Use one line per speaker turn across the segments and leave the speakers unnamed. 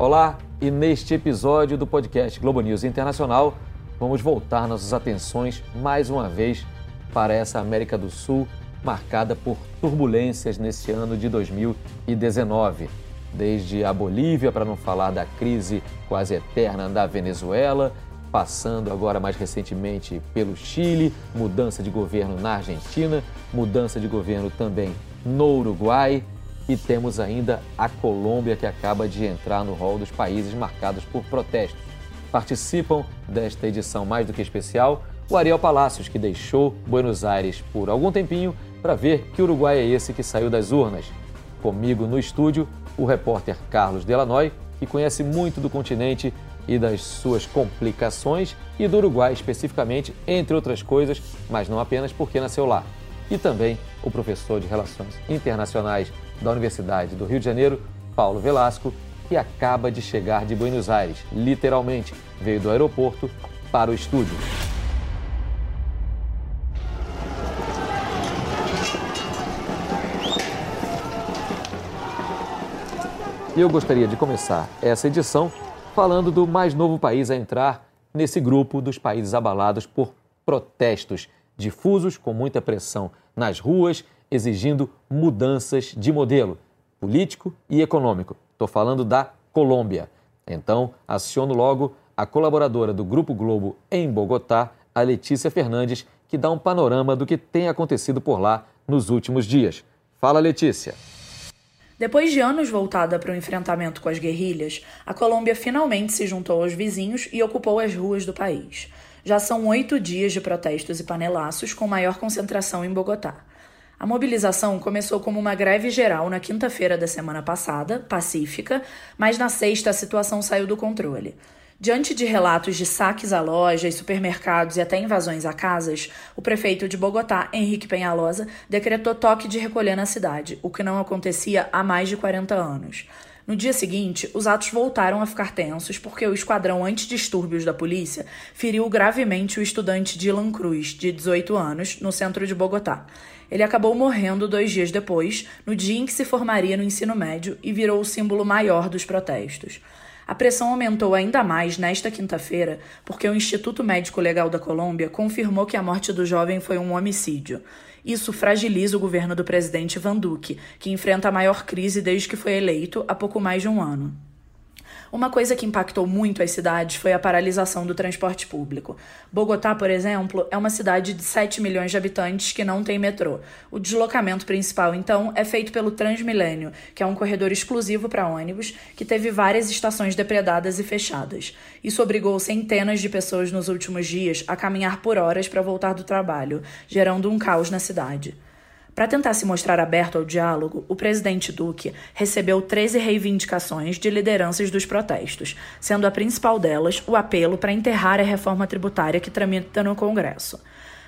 Olá, e neste episódio do podcast Globo News Internacional, vamos voltar nossas atenções mais uma vez para essa América do Sul marcada por turbulências nesse ano de 2019. Desde a Bolívia, para não falar da crise quase eterna da Venezuela, passando agora mais recentemente pelo Chile, mudança de governo na Argentina, mudança de governo também no Uruguai e temos ainda a Colômbia, que acaba de entrar no rol dos países marcados por protestos. Participam desta edição mais do que especial o Ariel Palacios, que deixou Buenos Aires por algum tempinho para ver que Uruguai é esse que saiu das urnas. Comigo no estúdio, o repórter Carlos Delanoy, que conhece muito do continente e das suas complicações e do Uruguai especificamente, entre outras coisas, mas não apenas porque nasceu lá. E também o professor de Relações Internacionais da Universidade do Rio de Janeiro, Paulo Velasco, que acaba de chegar de Buenos Aires, literalmente veio do aeroporto para o estúdio. E eu gostaria de começar essa edição falando do mais novo país a entrar nesse grupo dos países abalados por protestos difusos, com muita pressão nas ruas exigindo mudanças de modelo político e econômico. Estou falando da Colômbia. Então, aciono logo a colaboradora do Grupo Globo em Bogotá, a Letícia Fernandes, que dá um panorama do que tem acontecido por lá nos últimos dias. Fala, Letícia.
Depois de anos voltada para o enfrentamento com as guerrilhas, a Colômbia finalmente se juntou aos vizinhos e ocupou as ruas do país. Já são oito dias de protestos e panelaços, com maior concentração em Bogotá. A mobilização começou como uma greve geral na quinta-feira da semana passada, pacífica, mas na sexta a situação saiu do controle. Diante de relatos de saques a lojas, supermercados e até invasões a casas, o prefeito de Bogotá, Henrique Penhalosa, decretou toque de recolher na cidade, o que não acontecia há mais de 40 anos. No dia seguinte, os atos voltaram a ficar tensos porque o esquadrão antidistúrbios da polícia feriu gravemente o estudante Dylan Cruz, de 18 anos, no centro de Bogotá. Ele acabou morrendo dois dias depois, no dia em que se formaria no ensino médio e virou o símbolo maior dos protestos. A pressão aumentou ainda mais nesta quinta-feira, porque o Instituto Médico Legal da Colômbia confirmou que a morte do jovem foi um homicídio. Isso fragiliza o governo do presidente Van Duque, que enfrenta a maior crise desde que foi eleito há pouco mais de um ano. Uma coisa que impactou muito as cidades foi a paralisação do transporte público. Bogotá, por exemplo, é uma cidade de 7 milhões de habitantes que não tem metrô. O deslocamento principal, então, é feito pelo Transmilênio, que é um corredor exclusivo para ônibus, que teve várias estações depredadas e fechadas. Isso obrigou centenas de pessoas nos últimos dias a caminhar por horas para voltar do trabalho, gerando um caos na cidade. Para tentar se mostrar aberto ao diálogo, o presidente Duque recebeu 13 reivindicações de lideranças dos protestos, sendo a principal delas o apelo para enterrar a reforma tributária que tramita no Congresso.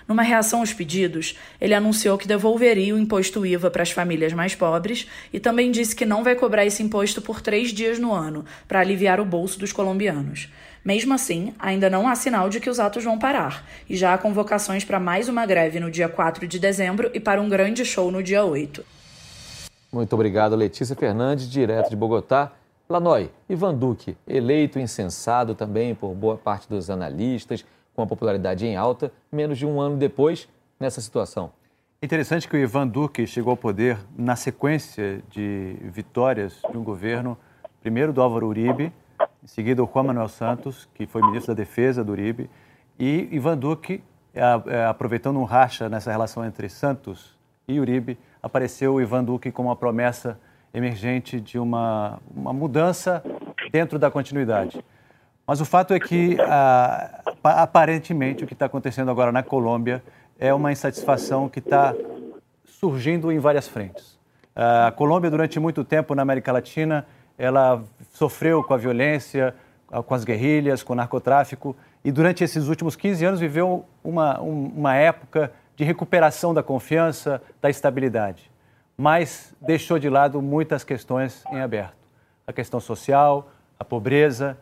Numa reação aos pedidos, ele anunciou que devolveria o imposto IVA para as famílias mais pobres e também disse que não vai cobrar esse imposto por três dias no ano, para aliviar o bolso dos colombianos. Mesmo assim, ainda não há sinal de que os atos vão parar, e já há convocações para mais uma greve no dia 4 de dezembro e para um grande show no dia 8.
Muito obrigado, Letícia Fernandes, direto de Bogotá. Lanói, Ivan Duque, eleito insensado também por boa parte dos analistas, com a popularidade em alta, menos de um ano depois, nessa situação.
Interessante que o Ivan Duque chegou ao poder na sequência de vitórias de um governo, primeiro do Álvaro Uribe, em seguida o Juan Manuel Santos, que foi ministro da Defesa do Uribe, e Ivan Duque, é, aproveitando um racha nessa relação entre Santos e Uribe, apareceu o Ivan Duque com uma promessa emergente de uma, uma mudança dentro da continuidade. Mas o fato é que, aparentemente, o que está acontecendo agora na Colômbia é uma insatisfação que está surgindo em várias frentes. A Colômbia, durante muito tempo na América Latina, ela sofreu com a violência, com as guerrilhas, com o narcotráfico, e durante esses últimos 15 anos viveu uma, uma época de recuperação da confiança, da estabilidade. Mas deixou de lado muitas questões em aberto. A questão social, a pobreza,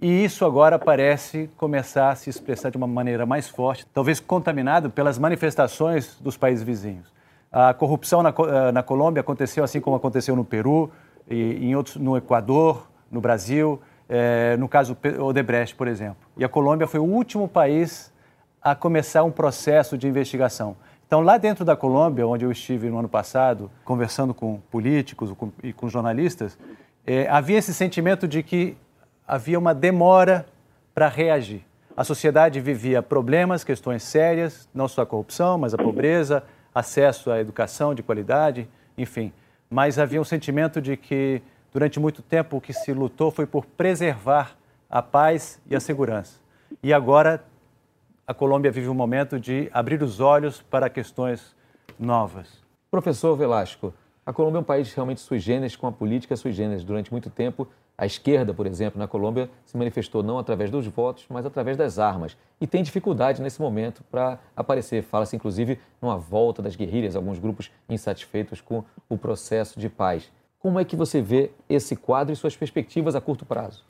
e isso agora parece começar a se expressar de uma maneira mais forte, talvez contaminado pelas manifestações dos países vizinhos. A corrupção na, eh, na Colômbia aconteceu assim como aconteceu no Peru, em outros, no Equador, no Brasil, é, no caso Odebrecht, por exemplo. E a Colômbia foi o último país a começar um processo de investigação. Então, lá dentro da Colômbia, onde eu estive no ano passado, conversando com políticos e com jornalistas, é, havia esse sentimento de que havia uma demora para reagir. A sociedade vivia problemas, questões sérias, não só a corrupção, mas a pobreza, acesso à educação de qualidade, enfim. Mas havia um sentimento de que, durante muito tempo, o que se lutou foi por preservar a paz e a segurança. E agora a Colômbia vive um momento de abrir os olhos para questões novas.
Professor Velasco, a Colômbia é um país realmente sui generis, com a política sui generis. Durante muito tempo, a esquerda, por exemplo, na Colômbia, se manifestou não através dos votos, mas através das armas. E tem dificuldade nesse momento para aparecer. Fala-se, inclusive, numa volta das guerrilhas, alguns grupos insatisfeitos com o processo de paz. Como é que você vê esse quadro e suas perspectivas a curto prazo?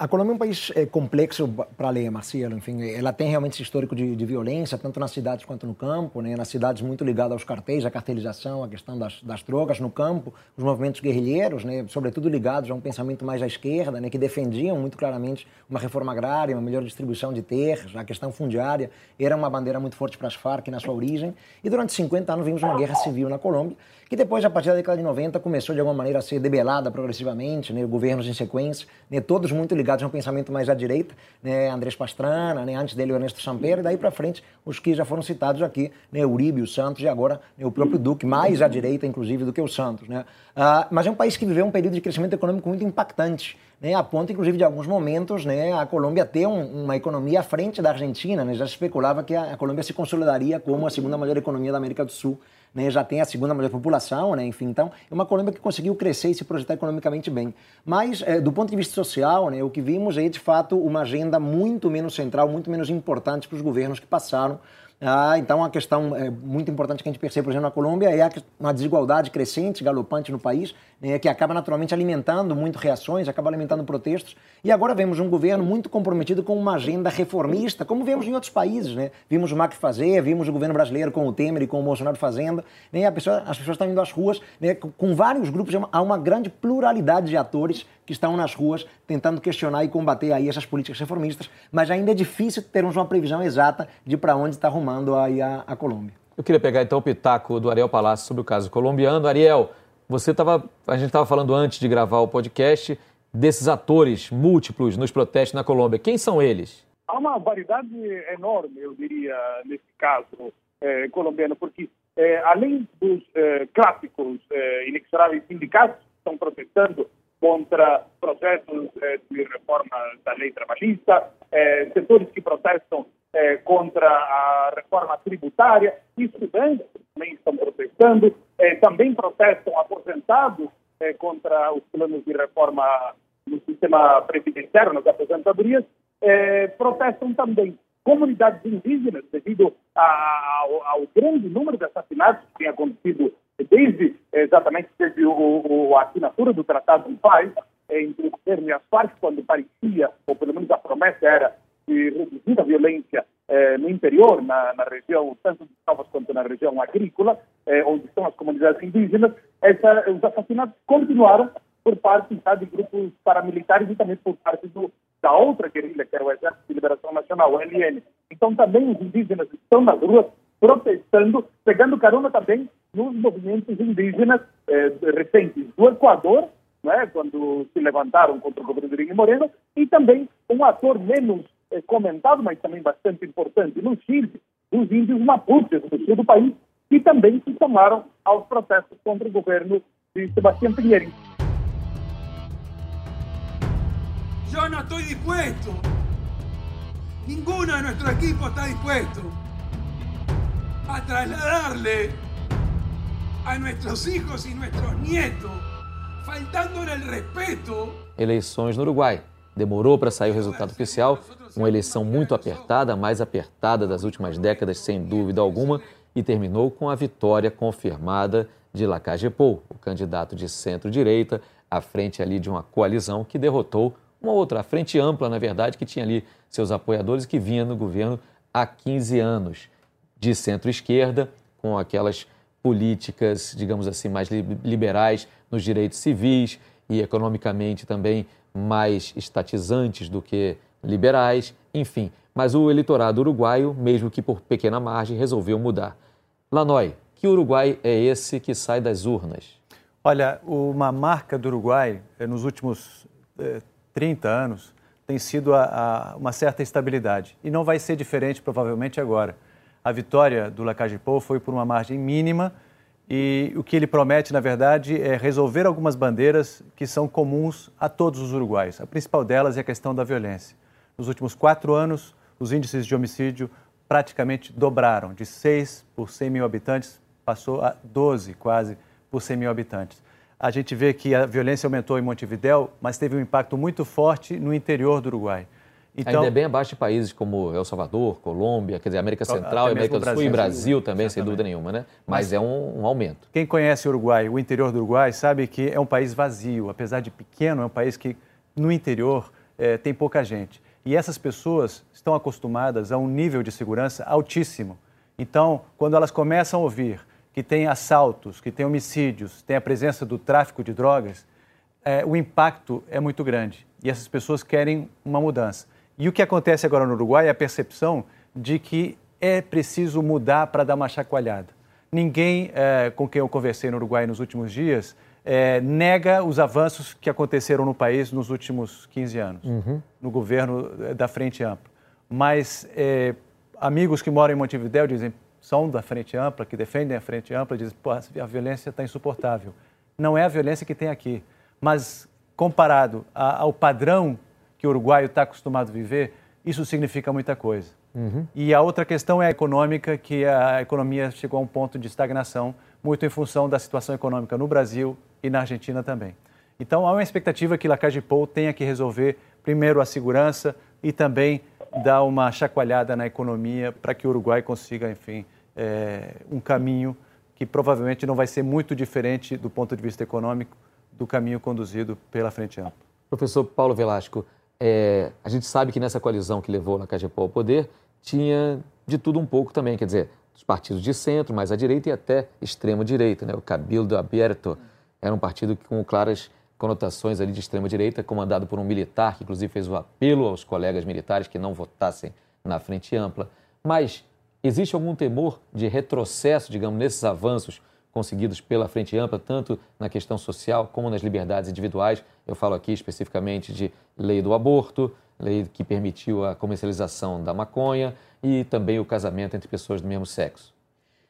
A Colômbia é um país é, complexo para ler, Marcelo. Enfim, ela tem realmente esse histórico de, de, violência, tanto nas cidades quanto no campo. Né? Nas cidades muito ligado aos cartéis, à cartelização, à questão das, das drogas. No campo, os movimentos guerrilheiros, né? sobretudo ligados a um pensamento mais à esquerda, né? que defendiam muito claramente uma reforma agrária, uma melhor distribuição de terras, a questão fundiária. Era uma bandeira muito forte para as Farc na sua origem. E durante 50 anos vimos uma guerra civil na Colômbia, que depois, a partir da década de 90, começou de alguma maneira a ser debelada progressivamente, né? governos em sequência, né? Todos muito ligados a um pensamento mais à direita, né? Andrés Pastrana, né? antes dele o Ernesto Samper, e daí para frente os que já foram citados aqui, né? Uribe, o Santos e agora né? o próprio Duque, mais à direita inclusive do que o Santos. Né? Ah, mas é um país que viveu um período de crescimento econômico muito impactante, né, a ponto, inclusive, de alguns momentos, né, a Colômbia ter um, uma economia à frente da Argentina. Né, já se especulava que a, a, Colômbia se consolidaria como a segunda maior economia da América do Sul. Né, já tem a segunda maior população, né, enfim, então é uma Colômbia que conseguiu crescer e se projetar economicamente bem. Mas, é, do ponto de vista social, né, o que vimos é, de fato, uma agenda muito menos central, muito menos importante para os governos que passaram ah, então, uma questão é, muito importante que a gente percebe, por exemplo, na Colômbia é uma desigualdade crescente, galopante no país, né, que acaba naturalmente alimentando muito reações, acaba alimentando protestos. E agora vemos um governo muito comprometido com uma agenda reformista, como vemos em outros países. Né? Vimos o Macri fazer, vimos o governo brasileiro com o Temer e com o Bolsonaro fazendo. Né? Pessoa, as pessoas estão indo às ruas né, com vários grupos, há uma grande pluralidade de atores que estão nas ruas tentando questionar e combater aí essas políticas reformistas, mas ainda é difícil termos uma previsão exata de para onde está arrumando aí a, a Colômbia.
Eu queria pegar então o pitaco do Ariel Palácio sobre o caso colombiano. Ariel, você estava, a gente estava falando antes de gravar o podcast desses atores múltiplos nos protestos na Colômbia. Quem são eles?
Há uma variedade enorme, eu diria, nesse caso eh, colombiano, porque eh, além dos eh, clássicos inexoráveis sindicatos que estão protestando contra processos de reforma da lei trabalhista, setores que protestam eh, contra a reforma tributária, estudantes também estão protestando, também protestam aposentados contra os planos de reforma no sistema previdenciário, nas aposentadorias, protestam também comunidades indígenas devido ao, ao grande número de assassinatos que tem acontecido desde exatamente desde o, o, a assinatura do Tratado de Paz entre o governo e as Farc, quando parecia, ou pelo menos a promessa era de reduzir a violência eh, no interior, na, na, região, tanto de Salvas quanto na região agrícola, eh, onde estão as comunidades indígenas, essa, os assassinatos continuaram por parte tá, de grupos paramilitares e também por parte do, da outra guerrilha, que é o Exército de Liberação Nacional, o LN. Então também os indígenas estão nas ruas protestando, pegando carona também nos movimentos indígenas eh, recentes do Equador, né, quando se levantaram contra o governo de Moreno, e também um ator menos eh, comentado, mas também bastante importante, no Chile, os índios mapuches do sul do país, que também se somaram aos protestos contra o governo de Sebastião Pinheiro.
Eu não estou dispuesto. Ninguno de nuestro equipo está dispuesto a trasladarle a nuestros hijos y nuestros nietos, faltándole el respeto.
Eleições no Uruguai. Demorou para sair o resultado oficial, uma eleição muito apertada, a mais apertada das últimas décadas, sem dúvida alguma, e terminou com a vitória confirmada de Lacage Pou, o candidato de centro-direita, à frente ali de uma coalizão que derrotou uma outra, frente ampla, na verdade, que tinha ali seus apoiadores que vinha no governo há 15 anos, de centro-esquerda, com aquelas políticas, digamos assim, mais liberais nos direitos civis e economicamente também mais estatizantes do que liberais, enfim. Mas o eleitorado uruguaio, mesmo que por pequena margem, resolveu mudar. Lanói, que Uruguai é esse que sai das urnas?
Olha, uma marca do Uruguai eh, nos últimos eh, 30 anos tem sido a, a, uma certa estabilidade. E não vai ser diferente, provavelmente, agora. A vitória do Lacagepou foi por uma margem mínima e o que ele promete, na verdade, é resolver algumas bandeiras que são comuns a todos os uruguais. A principal delas é a questão da violência. Nos últimos quatro anos, os índices de homicídio praticamente dobraram, de 6 por 100 mil habitantes passou a 12 quase por 100 mil habitantes. A gente vê que a violência aumentou em Montevidéu, mas teve um impacto muito forte no interior do Uruguai.
Então, Ainda é bem abaixo de países como El Salvador, Colômbia, quer dizer, América Central, América do Sul e Brasil também, Exatamente. sem dúvida nenhuma, né? Mas, Mas é um, um, aumento.
Quem conhece o Uruguai, o interior do Uruguai, sabe que é um país vazio. Apesar de pequeno, é um país que no interior é, tem pouca gente. E essas pessoas estão acostumadas a um nível de segurança altíssimo. Então, quando elas começam a ouvir que tem assaltos, que tem homicídios, tem a presença do tráfico de drogas, é, o impacto é muito grande. E essas pessoas querem uma mudança. E o que acontece agora no Uruguai é a percepção de que é preciso mudar para dar uma chacoalhada. Ninguém é, com quem eu conversei no Uruguai nos últimos dias é, nega os avanços que aconteceram no país nos últimos 15 anos, uhum. no governo é, da Frente Ampla. Mas é, amigos que moram em Montevideo dizem, são da Frente Ampla, que defendem a Frente Ampla, dizem que a violência está insuportável. Não é a violência que tem aqui, mas comparado a, ao padrão que o uruguaio está acostumado a viver, isso significa muita coisa. Uhum. E a outra questão é a econômica, que a economia chegou a um ponto de estagnação, muito em função da situação econômica no Brasil e na Argentina também. Então, há uma expectativa que Lacagepou tenha que resolver, primeiro, a segurança e também dar uma chacoalhada na economia para que o Uruguai consiga, enfim, é, um caminho que provavelmente não vai ser muito diferente do ponto de vista econômico do caminho conduzido pela Frente Ampla.
Professor Paulo Velasco, é, a gente sabe que nessa coalizão que levou a Cagepó ao poder tinha de tudo um pouco também, quer dizer, os partidos de centro, mais à direita e até extrema-direita. Né? O Cabildo Aberto era um partido com claras conotações ali de extrema-direita, comandado por um militar, que inclusive fez o apelo aos colegas militares que não votassem na frente ampla. Mas Existe algum temor de retrocesso, digamos, nesses avanços conseguidos pela Frente Ampla, tanto na questão social como nas liberdades individuais? Eu falo aqui especificamente de lei do aborto, lei que permitiu a comercialização da maconha e também o casamento entre pessoas do mesmo sexo.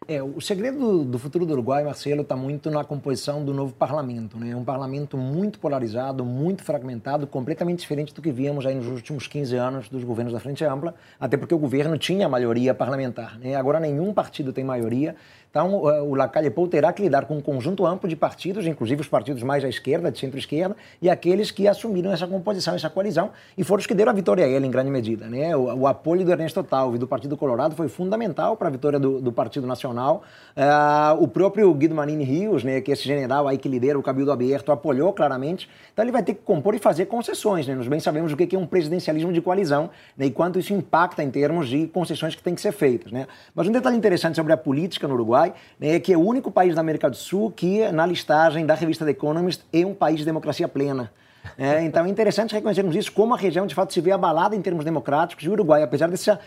É, o segredo do futuro do Uruguai, Marcelo, está muito na composição do novo parlamento. Né? É um parlamento muito polarizado, muito fragmentado, completamente diferente do que víamos aí nos últimos 15 anos dos governos da Frente Ampla, até porque o governo tinha maioria parlamentar. Né? Agora nenhum partido tem maioria, então, o Lacalle Pou terá que lidar com um conjunto amplo de partidos, inclusive os partidos mais à esquerda, de centro-esquerda, e aqueles que assumiram essa composição, essa coalizão, e foram os que deram a vitória a ele, em grande medida. Né? O, o apoio do Ernesto Talvi, do Partido Colorado, foi fundamental para a vitória do, do Partido Nacional. Uh, o próprio Guido Manini Rios, né, que é esse general aí que lidera o Cabildo Aberto, apoiou claramente. Então, ele vai ter que compor e fazer concessões. Né? Nós bem sabemos o que é um presidencialismo de coalizão né, e quanto isso impacta em termos de concessões que têm que ser feitas. Né? Mas um detalhe interessante sobre a política no Uruguai né, que é o único país da América do Sul que, na listagem da revista The Economist, é um país de democracia plena. É, então é interessante reconhecermos isso, como a região de fato se vê abalada em termos democráticos. E o Uruguai, apesar dessas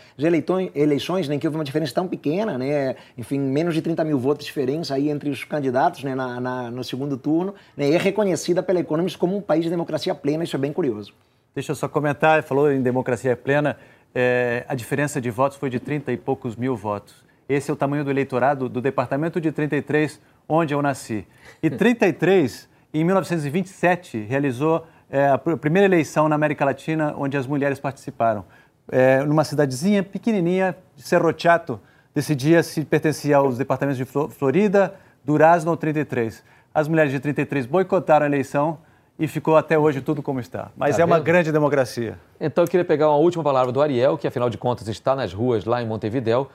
eleições, né, que houve uma diferença tão pequena, né, enfim, menos de 30 mil votos de diferença aí entre os candidatos né, na, na, no segundo turno, né, é reconhecida pela Economist como um país de democracia plena. Isso é bem curioso.
Deixa eu só comentar, falou em democracia plena, é, a diferença de votos foi de 30 e poucos mil votos. Esse é o tamanho do eleitorado do departamento de 33, onde eu nasci. E 33, em 1927, realizou é, a primeira eleição na América Latina onde as mulheres participaram. É, numa cidadezinha pequenininha, de Cerro Chato, decidia se pertencia aos departamentos de Florida, Durazno ou 33. As mulheres de 33 boicotaram a eleição e ficou até hoje tudo como está. Mas tá é vendo? uma grande democracia.
Então eu queria pegar uma última palavra do Ariel, que afinal de contas está nas ruas lá em Montevidéu,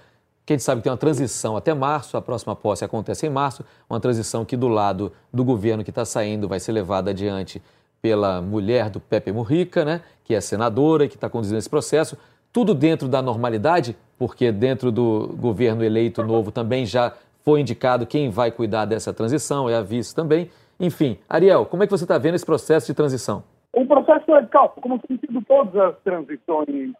que a gente sabe que tem uma transição até março, a próxima posse acontece em março, uma transição que do lado do governo que está saindo vai ser levada adiante pela mulher do Pepe Murrica, né, que é senadora e que está conduzindo esse processo, tudo dentro da normalidade, porque dentro do governo eleito novo também já foi indicado quem vai cuidar dessa transição, é a vice também. Enfim, Ariel, como é que você está vendo esse processo de transição?
O processo acho, calma, como tem sido todas as transições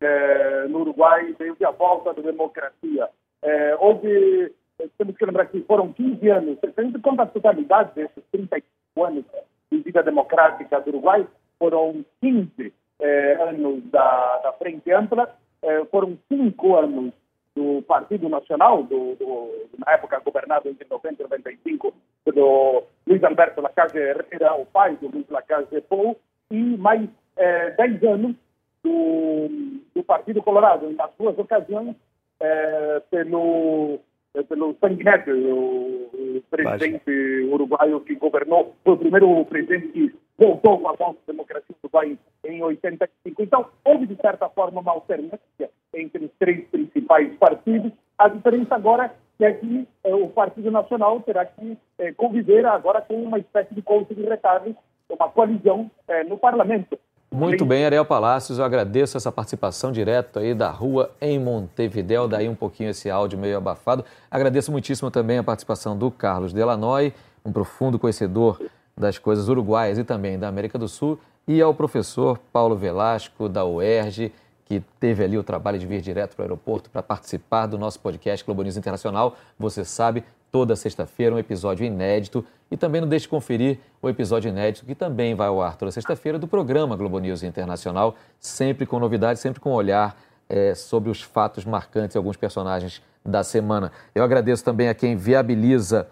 é, no Uruguai desde a volta da democracia. É, houve, temos que lembrar que foram 15 anos, se a gente conta a totalidade desses 35 anos de vida democrática do Uruguai, foram 15 é, anos da, da Frente Ampla, é, foram 5 anos do Partido Nacional, do, do, na época governado entre 90 e 95 pelo Luiz Alberto Lacage Herrera, o pai do Luiz Lacage Pou, e mais é, 10 anos do, do Partido Colorado, nas duas ocasiões, é, pelo, é, pelo Sanguinetti, o, o presidente uruguaio que governou, foi o primeiro presidente que voltou com a voz da democracia uruguaia em 85. Então, houve, de certa forma, uma alternância entre os três principais partidos. A diferença agora é que é, o Partido Nacional terá que é, conviver agora com uma espécie de conto de retalhos, uma coalizão é, no parlamento.
Muito bem, Ariel Palácios, eu agradeço essa participação direto aí da rua em Montevidéu, daí um pouquinho esse áudio meio abafado. Agradeço muitíssimo também a participação do Carlos Delanoy, um profundo conhecedor das coisas uruguaias e também da América do Sul, e ao professor Paulo Velasco, da UERJ, que teve ali o trabalho de vir direto para o aeroporto para participar do nosso podcast Globo News Internacional. Você sabe, toda sexta-feira um episódio inédito e também não deixe de conferir o episódio inédito que também vai ao ar toda sexta-feira do programa Globo News Internacional, sempre com novidades, sempre com um olhar é, sobre os fatos marcantes e alguns personagens da semana. Eu agradeço também a quem viabiliza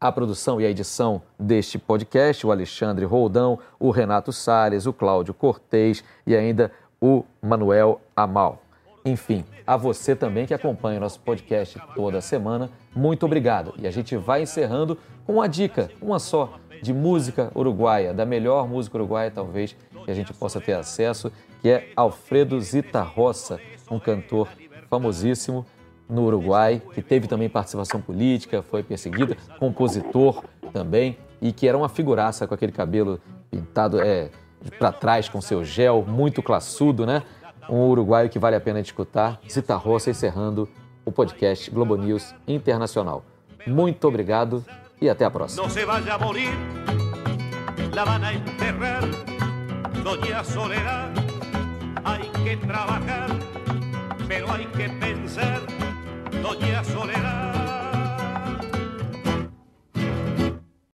a produção e a edição deste podcast, o Alexandre Roldão, o Renato Salles, o Cláudio Cortez e ainda o Manuel Amal. Enfim, a você também que acompanha o nosso podcast toda semana, muito obrigado. E a gente vai encerrando com uma dica, uma só, de música uruguaia, da melhor música uruguaia talvez que a gente possa ter acesso, que é Alfredo Zita Roça, um cantor famosíssimo no Uruguai, que teve também participação política, foi perseguido, compositor também, e que era uma figuraça com aquele cabelo pintado, é, para trás com seu gel, muito classudo, né? Um uruguaio que vale a pena escutar. Zita Roça encerrando o podcast Globo News Internacional. Muito obrigado e até a próxima. Doña Soledad.